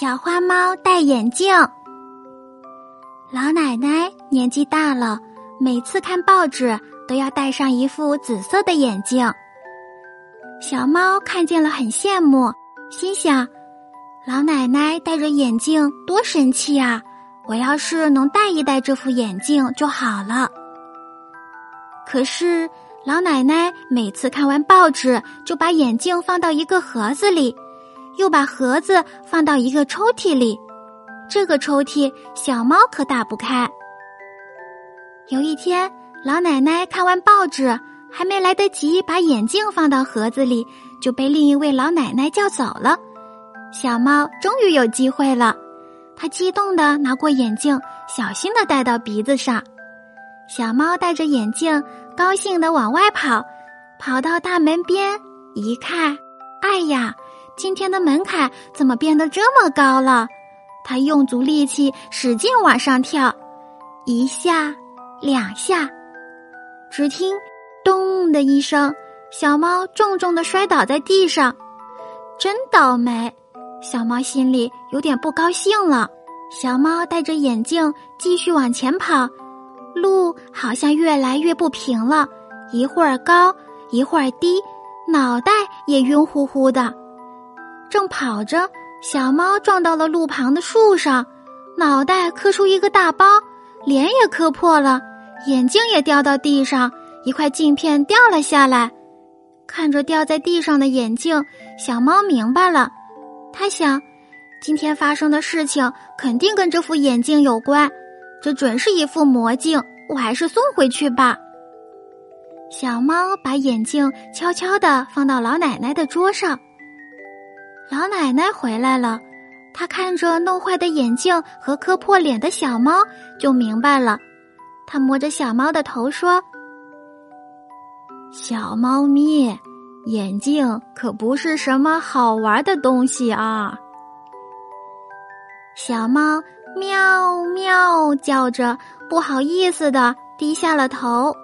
小花猫戴眼镜。老奶奶年纪大了，每次看报纸都要戴上一副紫色的眼镜。小猫看见了很羡慕，心想：老奶奶戴着眼镜多神气啊！我要是能戴一戴这副眼镜就好了。可是老奶奶每次看完报纸，就把眼镜放到一个盒子里，又把盒子放到一个抽屉里。这个抽屉小猫可打不开。有一天，老奶奶看完报纸，还没来得及把眼镜放到盒子里，就被另一位老奶奶叫走了。小猫终于有机会了，它激动的拿过眼镜，小心的戴到鼻子上。小猫戴着眼镜，高兴的往外跑，跑到大门边一看，哎呀，今天的门槛怎么变得这么高了？它用足力气，使劲往上跳，一下，两下，只听“咚”的一声，小猫重重的摔倒在地上。真倒霉！小猫心里有点不高兴了。小猫戴着眼镜继续往前跑，路好像越来越不平了，一会儿高，一会儿低，脑袋也晕乎乎的。正跑着。小猫撞到了路旁的树上，脑袋磕出一个大包，脸也磕破了，眼镜也掉到地上，一块镜片掉了下来。看着掉在地上的眼镜，小猫明白了，它想，今天发生的事情肯定跟这副眼镜有关，这准是一副魔镜，我还是送回去吧。小猫把眼镜悄悄地放到老奶奶的桌上。老奶奶回来了，她看着弄坏的眼镜和磕破脸的小猫，就明白了。她摸着小猫的头说：“小猫咪，眼镜可不是什么好玩的东西啊。”小猫喵喵叫着，不好意思的低下了头。